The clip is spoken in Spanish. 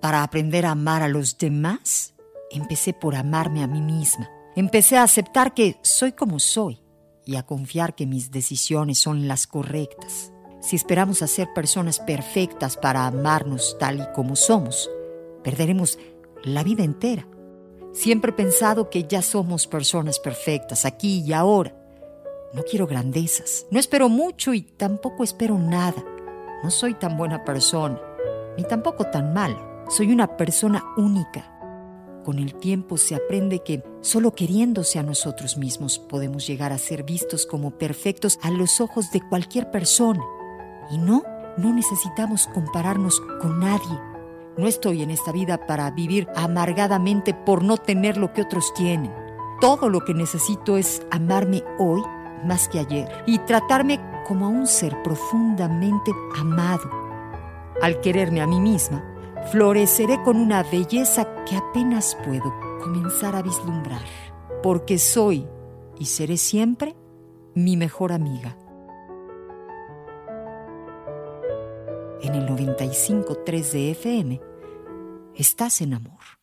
para aprender a amar a los demás, empecé por amarme a mí misma. Empecé a aceptar que soy como soy y a confiar que mis decisiones son las correctas. Si esperamos ser personas perfectas para amarnos tal y como somos, perderemos la vida entera. Siempre he pensado que ya somos personas perfectas, aquí y ahora. No quiero grandezas, no espero mucho y tampoco espero nada. No soy tan buena persona, ni tampoco tan mala. Soy una persona única. Con el tiempo se aprende que solo queriéndose a nosotros mismos podemos llegar a ser vistos como perfectos a los ojos de cualquier persona. Y no, no necesitamos compararnos con nadie. No estoy en esta vida para vivir amargadamente por no tener lo que otros tienen. Todo lo que necesito es amarme hoy más que ayer y tratarme como a un ser profundamente amado. Al quererme a mí misma, floreceré con una belleza que apenas puedo comenzar a vislumbrar, porque soy y seré siempre mi mejor amiga. En el 95.3 de FM, estás en amor.